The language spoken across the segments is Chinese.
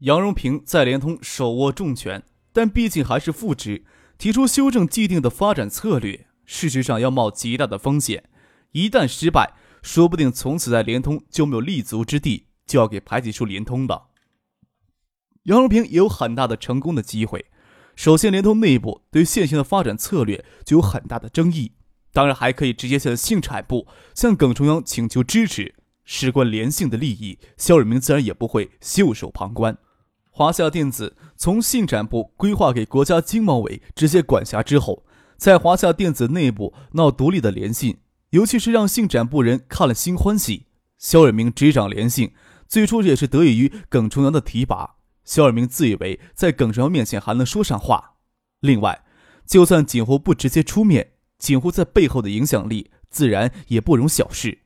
杨荣平在联通手握重权，但毕竟还是副职，提出修正既定的发展策略，事实上要冒极大的风险。一旦失败，说不定从此在联通就没有立足之地，就要给排挤出联通的。杨荣平也有很大的成功的机会。首先，联通内部对现行的发展策略就有很大的争议，当然还可以直接向信产部、向耿中央请求支持，事关联信的利益，肖瑞明自然也不会袖手旁观。华夏电子从信展部规划给国家经贸委直接管辖之后，在华夏电子内部闹独立的联信，尤其是让信展部人看了心欢喜。肖尔明执掌联信，最初也是得益于耿崇阳的提拔。肖尔明自以为在耿崇阳面前还能说上话。另外，就算锦湖不直接出面，锦湖在背后的影响力自然也不容小视。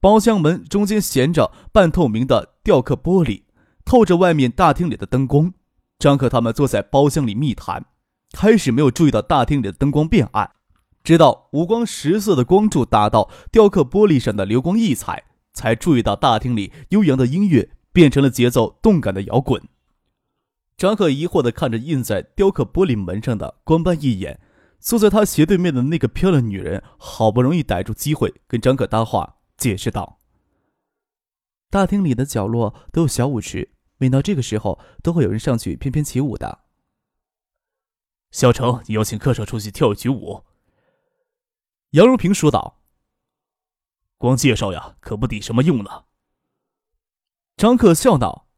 包厢门中间衔着半透明的雕刻玻璃。透着外面大厅里的灯光，张可他们坐在包厢里密谈。开始没有注意到大厅里的灯光变暗，直到五光十色的光柱打到雕刻玻璃上的流光溢彩，才注意到大厅里悠扬的音乐变成了节奏动感的摇滚。张可疑惑地看着印在雕刻玻璃门上的官斑一眼，坐在他斜对面的那个漂亮女人好不容易逮住机会跟张可搭话，解释道。大厅里的角落都有小舞池，每到这个时候都会有人上去翩翩起舞的。小程，你要请客舍出去跳一曲舞。杨如平说道：“光介绍呀，可不抵什么用呢。”张克笑道：“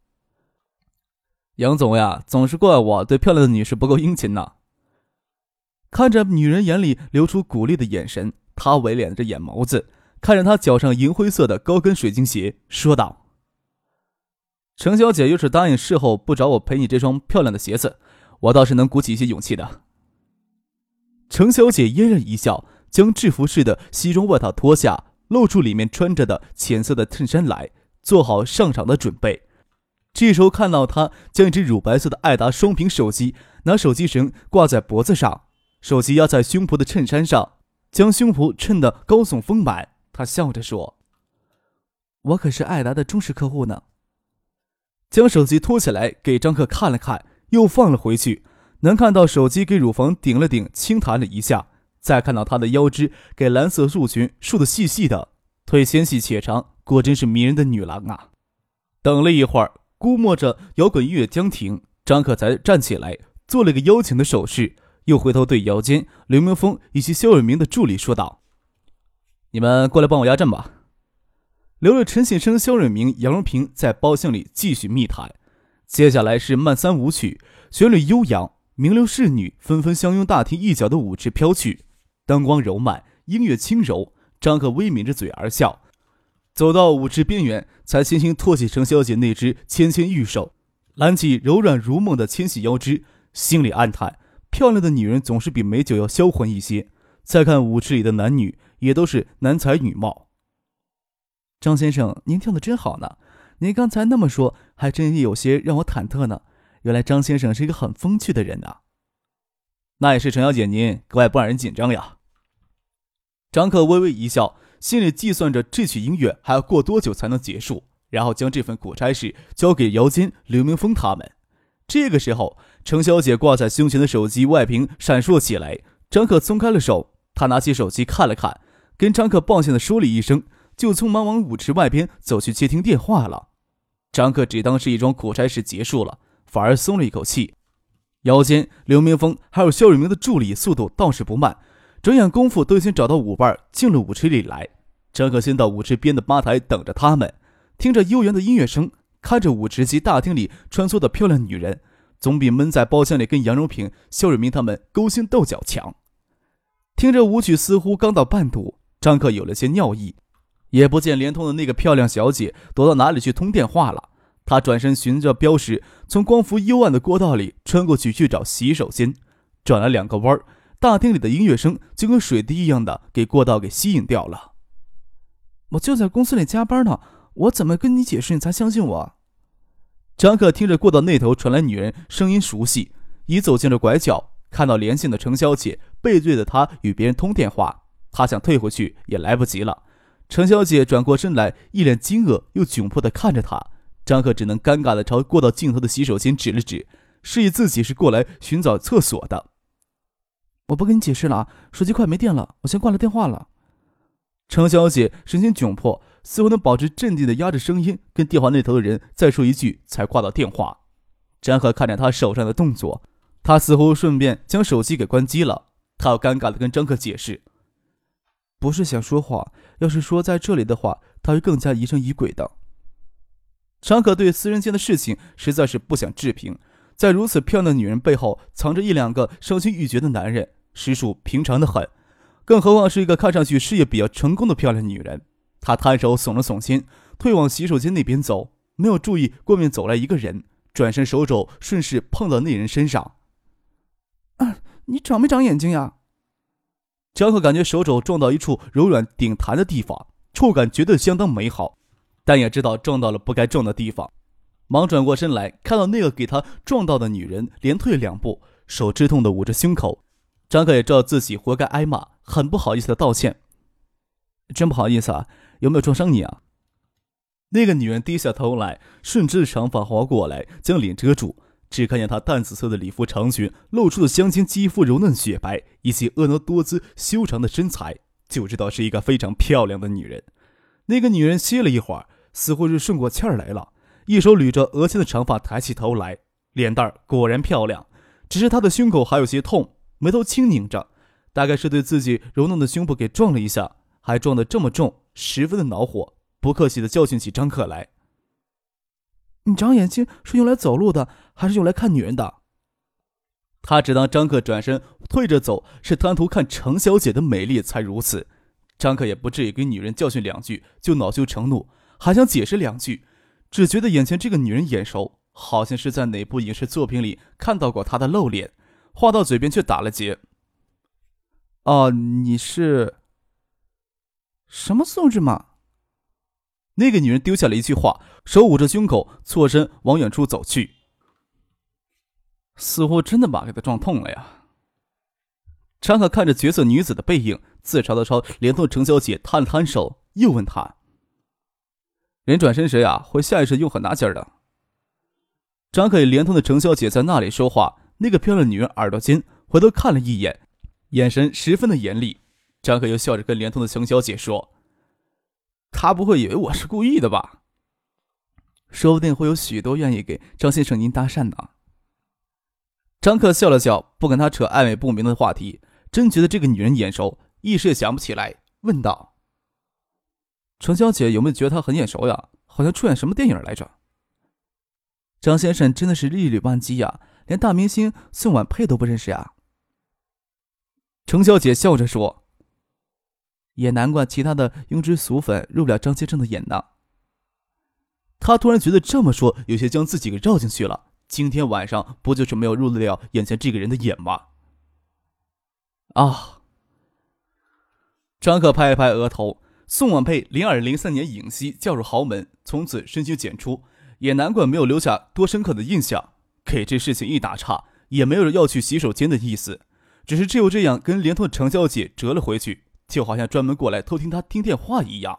杨总呀，总是怪我对漂亮的女士不够殷勤呢。”看着女人眼里流出鼓励的眼神，他微敛着眼眸子。看着他脚上银灰色的高跟水晶鞋，说道：“程小姐要是答应事后不找我赔你这双漂亮的鞋子，我倒是能鼓起一些勇气的。”程小姐嫣然一笑，将制服式的西装外套脱下，露出里面穿着的浅色的衬衫来，做好上场的准备。这时候看到她将一只乳白色的爱达双屏手机拿手机绳挂在脖子上，手机压在胸脯的衬衫上，将胸脯衬得高耸丰满。他笑着说：“我可是艾达的忠实客户呢。”将手机托起来给张克看了看，又放了回去。能看到手机给乳房顶了顶，轻弹了一下。再看到她的腰肢给蓝色束裙束得细细的，腿纤细且长，果真是迷人的女郎啊！等了一会儿，估摸着摇滚乐将停，张克才站起来，做了个邀请的手势，又回头对姚坚、刘明峰以及肖伟明的助理说道。你们过来帮我压阵吧。留了陈信生、肖瑞明、杨荣平在包厢里继续密谈。接下来是慢三舞曲，旋律悠扬，名流侍女纷纷相拥大厅一角的舞池飘去，灯光柔漫，音乐轻柔。张克微抿着嘴而笑，走到舞池边缘，才轻轻托起程小姐那只纤纤玉手，揽起柔软如梦的纤细腰肢，心里暗叹：漂亮的女人总是比美酒要销魂一些。再看舞池里的男女。也都是男才女貌。张先生，您跳的真好呢。您刚才那么说，还真有些让我忐忑呢。原来张先生是一个很风趣的人呐。那也是程小姐您格外不让人紧张呀。张克微微一笑，心里计算着这曲音乐还要过多久才能结束，然后将这份苦差事交给姚坚、刘明峰他们。这个时候，程小姐挂在胸前的手机外屏闪烁起来。张克松开了手，他拿起手机看了看。跟张克抱歉的说了一声，就匆忙往舞池外边走去接听电话了。张克只当是一桩苦差事结束了，反而松了一口气。腰间，刘明峰还有肖雨明的助理速度倒是不慢，转眼功夫都已经找到舞伴进了舞池里来。张克先到舞池边的吧台等着他们，听着悠扬的音乐声，看着舞池及大厅里穿梭的漂亮女人，总比闷在包厢里跟杨荣平、肖雨明他们勾心斗角强。听着舞曲，似乎刚到半途。张克有了些尿意，也不见联通的那个漂亮小姐躲到哪里去通电话了。他转身循着标识，从光伏幽暗的过道里穿过去去找洗手间，转了两个弯儿，大厅里的音乐声就跟水滴一样的给过道给吸引掉了。我就在公司里加班呢，我怎么跟你解释你才相信我？张克听着过道那头传来女人声音熟悉，已走进了拐角，看到连线的程小姐背对着他与别人通电话，他想退回去也来不及了。程小姐转过身来，一脸惊愕又窘迫的看着他。张克只能尴尬的朝过道尽头的洗手间指了指，示意自己是过来寻找厕所的。我不跟你解释了啊，手机快没电了，我先挂了电话了。程小姐神情窘迫，似乎能保持镇定的压着声音跟电话那头的人再说一句，才挂到电话。张克看着她手上的动作，她似乎顺便将手机给关机了。他又尴尬的跟张克解释：“不是想说谎，要是说在这里的话，他会更加疑神疑鬼的。”常可对私人间的事情实在是不想置评，在如此漂亮的女人背后藏着一两个伤心欲绝的男人，实属平常的很。更何况是一个看上去事业比较成功的漂亮女人。他摊手耸了耸肩，退往洗手间那边走，没有注意过面走来一个人，转身手肘顺势碰到那人身上。啊，你长没长眼睛呀？张可感觉手肘撞到一处柔软顶弹的地方，触感绝对相当美好。但也知道撞到了不该撞的地方，忙转过身来，看到那个给他撞到的女人连退两步，手吃痛的捂着胸口。张克也知道自己活该挨骂，很不好意思的道歉：“真不好意思啊，有没有撞伤你啊？”那个女人低下头来，顺直的长发滑过来，将脸遮住，只看见她淡紫色的礼服长裙露出的香肩肌肤柔嫩雪白，以及婀娜多姿修长的身材，就知道是一个非常漂亮的女人。那个女人歇了一会儿。似乎是顺过气儿来了，一手捋着额前的长发，抬起头来，脸蛋儿果然漂亮，只是她的胸口还有些痛，眉头轻拧着，大概是对自己柔嫩的胸部给撞了一下，还撞得这么重，十分的恼火，不客气的教训起张克来：“你长眼睛是用来走路的，还是用来看女人的？”他只当张克转身退着走，是贪图看程小姐的美丽才如此，张克也不至于给女人教训两句就恼羞成怒。还想解释两句，只觉得眼前这个女人眼熟，好像是在哪部影视作品里看到过她的露脸。话到嘴边却打了结。哦，你是什么素质嘛？那个女人丢下了一句话，手捂着胸口，错身往远处走去，似乎真的把给她撞痛了呀。张可看着绝色女子的背影，自嘲的朝连同程小姐摊了摊手，又问她。人转身时呀，会下意识用很大劲儿的。张可与连通的程小姐在那里说话，那个漂亮女人耳朵尖，回头看了一眼，眼神十分的严厉。张可又笑着跟连通的程小姐说：“他不会以为我是故意的吧？说不定会有许多愿意给张先生您搭讪的。”张克笑了笑，不跟他扯暧昧不明的话题，真觉得这个女人眼熟，一时也想不起来，问道。程小姐有没有觉得她很眼熟呀？好像出演什么电影来着？张先生真的是一缕万机呀，连大明星宋婉佩都不认识呀。程小姐笑着说：“也难怪其他的庸脂俗粉入不了张先生的眼呢。”他突然觉得这么说有些将自己给绕进去了。今天晚上不就是没有入得了眼前这个人的眼吗？啊！张可拍了拍额头。宋婉佩零二零三年影溪嫁入豪门，从此身居简出，也难怪没有留下多深刻的印象。给这事情一打岔，也没有要去洗手间的意思，只是只有这样跟连通程小姐折了回去，就好像专门过来偷听他听电话一样。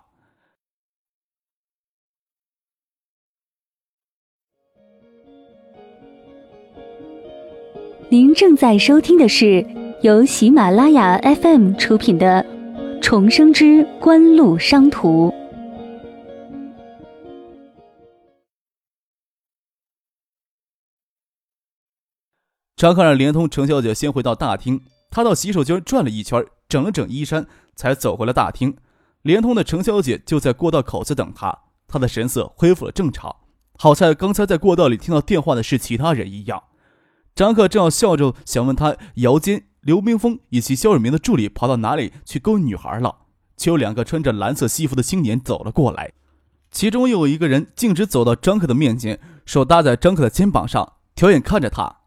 您正在收听的是由喜马拉雅 FM 出品的。重生之官路商途。张克让连通程小姐先回到大厅，他到洗手间转了一圈，整整衣衫，才走回了大厅。联通的程小姐就在过道口子等他，她的神色恢复了正常，好像刚才在过道里听到电话的是其他人一样。张克正要笑着想问他姚坚。刘冰峰以及肖尔明的助理跑到哪里去勾女孩了？却有两个穿着蓝色西服的青年走了过来，其中又有一个人径直走到张克的面前，手搭在张克的肩膀上，挑眼看着他：“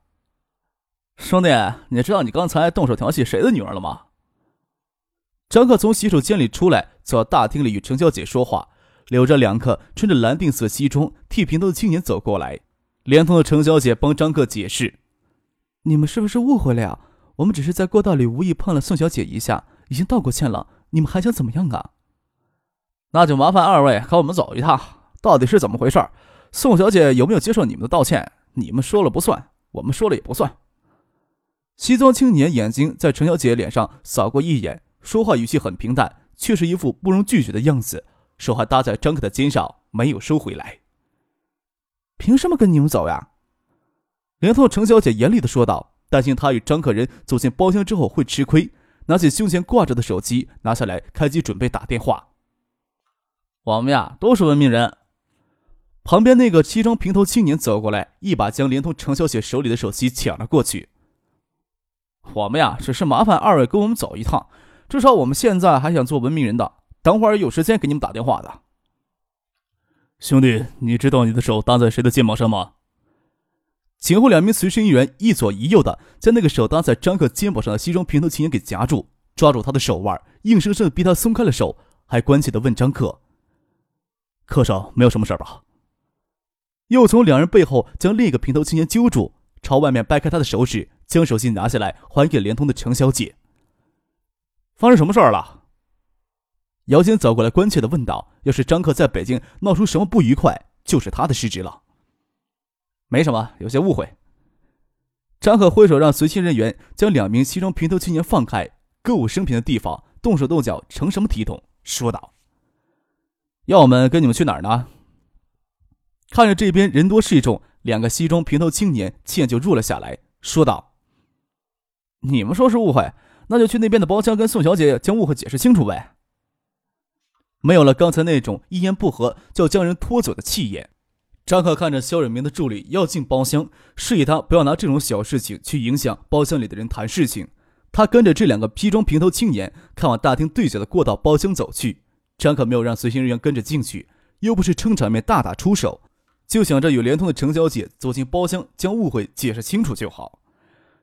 兄弟，你知道你刚才动手调戏谁的女儿了吗？”张克从洗手间里出来，走到大厅里与程小姐说话，留着两个穿着蓝靛色西装、剃平头的青年走过来。连同的程小姐帮张克解释：“你们是不是误会了呀？我们只是在过道里无意碰了宋小姐一下，已经道过歉了。你们还想怎么样啊？”那就麻烦二位跟我们走一趟，到底是怎么回事？宋小姐有没有接受你们的道歉？你们说了不算，我们说了也不算。西装青年眼睛在程小姐脸上扫过一眼。说话语气很平淡，却是一副不容拒绝的样子，手还搭在张克的肩上，没有收回来。凭什么跟你们走呀？连同程小姐严厉的说道，担心他与张克人走进包厢之后会吃亏，拿起胸前挂着的手机，拿下来开机准备打电话。我们呀都是文明人。旁边那个西装平头青年走过来，一把将连同程小姐手里的手机抢了过去。我们呀只是麻烦二位跟我们走一趟。至少我们现在还想做文明人的，等会儿有时间给你们打电话的。兄弟，你知道你的手搭在谁的肩膀上吗？前后两名随身人员一左一右的将那个手搭在张克肩膀上的西装平头青年给夹住，抓住他的手腕，硬生生的逼他松开了手，还关切的问张克：“客上没有什么事吧？”又从两人背后将另一个平头青年揪住，朝外面掰开他的手指，将手机拿下来还给联通的程小姐。发生什么事儿了？姚坚走过来，关切的问道：“要是张克在北京闹出什么不愉快，就是他的失职了。”没什么，有些误会。张克挥手让随行人员将两名西装平头青年放开，歌舞升平的地方，动手动脚成什么体统？说道：“要我们跟你们去哪儿呢？”看着这边人多势众，两个西装平头青年气焰就弱了下来，说道：“你们说是误会。”那就去那边的包厢跟宋小姐将误会解释清楚呗。没有了刚才那种一言不合就将人拖走的气焰，张克看着肖远明的助理要进包厢，示意他不要拿这种小事情去影响包厢里的人谈事情。他跟着这两个披装平头青年，看往大厅对角的过道包厢走去。张克没有让随行人员跟着进去，又不是撑场面大打出手，就想着有联通的程小姐走进包厢，将误会解释清楚就好。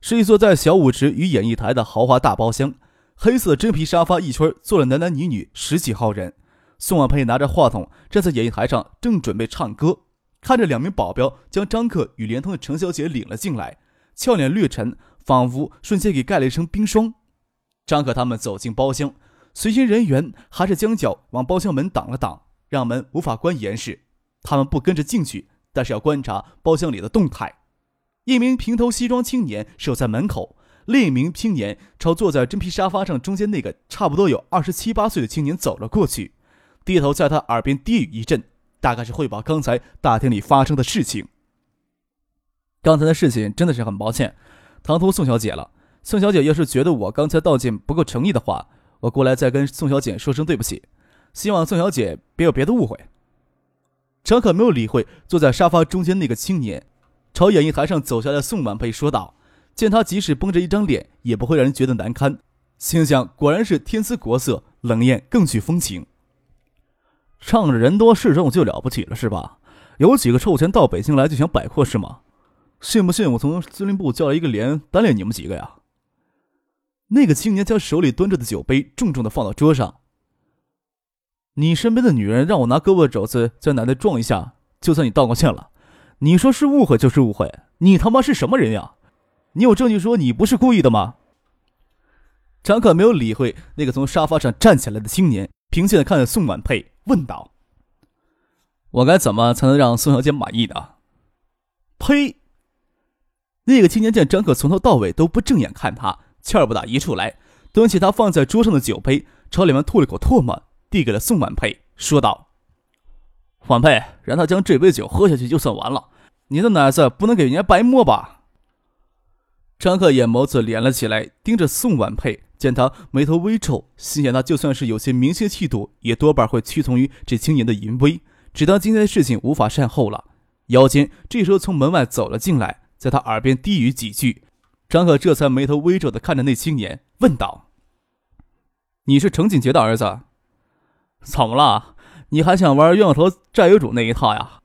是一座在小舞池与演艺台的豪华大包厢，黑色真皮沙发一圈坐了男男女女十几号人。宋婉佩拿着话筒站在演艺台上，正准备唱歌，看着两名保镖将张克与联通的程小姐领了进来，俏脸略沉，仿佛瞬间给盖了一层冰霜。张克他们走进包厢，随行人员还是将脚往包厢门挡了挡，让门无法关严实。他们不跟着进去，但是要观察包厢里的动态。一名平头西装青年守在门口，另一名青年朝坐在真皮沙发上中间那个差不多有二十七八岁的青年走了过去，低头在他耳边低语一阵，大概是汇报刚才大厅里发生的事情。刚才的事情真的是很抱歉，唐突宋小姐了。宋小姐要是觉得我刚才道歉不够诚意的话，我过来再跟宋小姐说声对不起，希望宋小姐别有别的误会。张可没有理会坐在沙发中间那个青年。朝演艺台上走下来的宋婉佩说道：“见他即使绷着一张脸，也不会让人觉得难堪。心想果然是天姿国色，冷艳更具风情。仗着人多势众就了不起了是吧？有几个臭钱到北京来就想摆阔是吗？信不信我从司令部叫来一个连单练你们几个呀？”那个青年将手里端着的酒杯重重的放到桌上。你身边的女人让我拿胳膊肘子将奶奶撞一下，就算你道过歉了。你说是误会就是误会，你他妈是什么人呀？你有证据说你不是故意的吗？张可没有理会那个从沙发上站起来的青年，平静的看着宋婉佩，问道：“我该怎么才能让宋小姐满意呢？”呸！那个青年见张可从头到尾都不正眼看他，气儿不打一处来，端起他放在桌上的酒杯，朝里面吐了口唾沫，递给了宋婉佩，说道。婉佩，让他将这杯酒喝下去就算完了。你的奶子不能给人家白摸吧？张克眼眸子连了起来，盯着宋婉佩，见他眉头微皱，心想他就算是有些明星气度，也多半会屈从于这青年的淫威。只当今天的事情无法善后了。腰间这时候从门外走了进来，在他耳边低语几句。张克这才眉头微皱的看着那青年，问道：“你是程锦杰的儿子？怎么了？”你还想玩冤有头债有主那一套呀？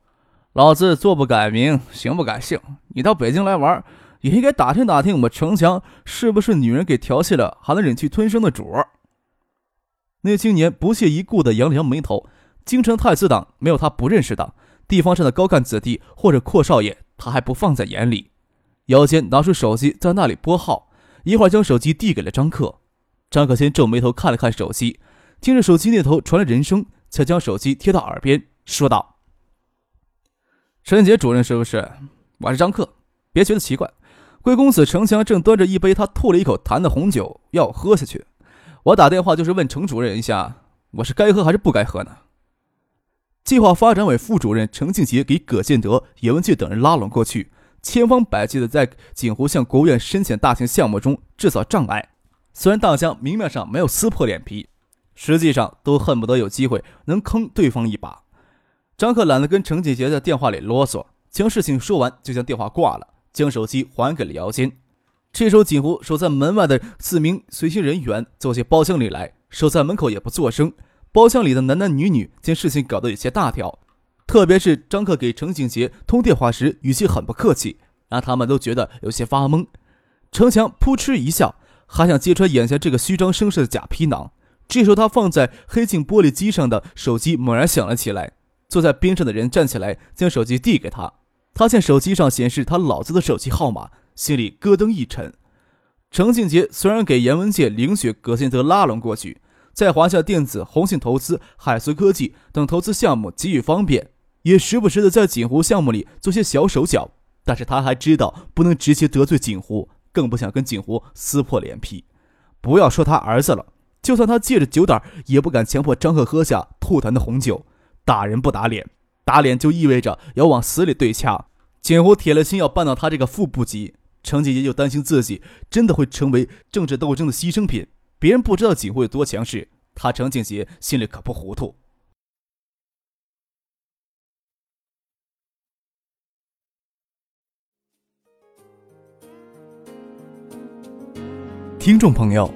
老子坐不改名，行不改姓。你到北京来玩，也应该打听打听我们城墙是不是女人给调戏了还能忍气吞声的主儿。那青年不屑一顾的扬了扬眉头。京城太子党没有他不认识的，地方上的高干子弟或者阔少爷，他还不放在眼里。腰间拿出手机，在那里拨号，一会儿将手机递给了张克。张克先皱眉头看了看手机，听着手机那头传来人声，才将手机贴到耳边，说道：“陈杰主任是不是？我是张克，别觉得奇怪。贵公子程强正端着一杯他吐了一口痰的红酒要喝下去，我打电话就是问程主任一下，我是该喝还是不该喝呢？”计划发展委副主任程庆杰给葛建德、叶文俊等人拉拢过去，千方百计的在锦湖向国务院申请大型项目中制造障碍。虽然大家明面上没有撕破脸皮，实际上都恨不得有机会能坑对方一把。张克懒得跟程庆杰在电话里啰嗦，将事情说完就将电话挂了，将手机还给了姚坚。这时候，锦湖守在门外的四名随行人员走进包厢里来，守在门口也不作声。包厢里的男男女女见事情搞得有些大条，特别是张克给程景杰通电话时语气很不客气，让他们都觉得有些发懵。程强扑哧一笑，还想揭穿眼前这个虚张声势的假皮囊。这时候，他放在黑镜玻璃机上的手机猛然响了起来。坐在边上的人站起来，将手机递给他。他见手机上显示他老子的手机号码，心里咯噔一沉。程静杰虽然给严文介、凌雪、葛建德拉拢过去。在华夏电子、红信投资、海思科技等投资项目给予方便，也时不时的在锦湖项目里做些小手脚。但是他还知道不能直接得罪锦湖，更不想跟锦湖撕破脸皮。不要说他儿子了，就算他借着酒胆，也不敢强迫张克喝下吐痰的红酒。打人不打脸，打脸就意味着要往死里对掐。锦湖铁了心要办到他这个副部级，程姐姐就担心自己真的会成为政治斗争的牺牲品。别人不知道锦湖有多强势，他程庆杰心里可不糊涂。听众朋友，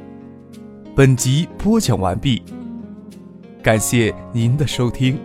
本集播讲完毕，感谢您的收听。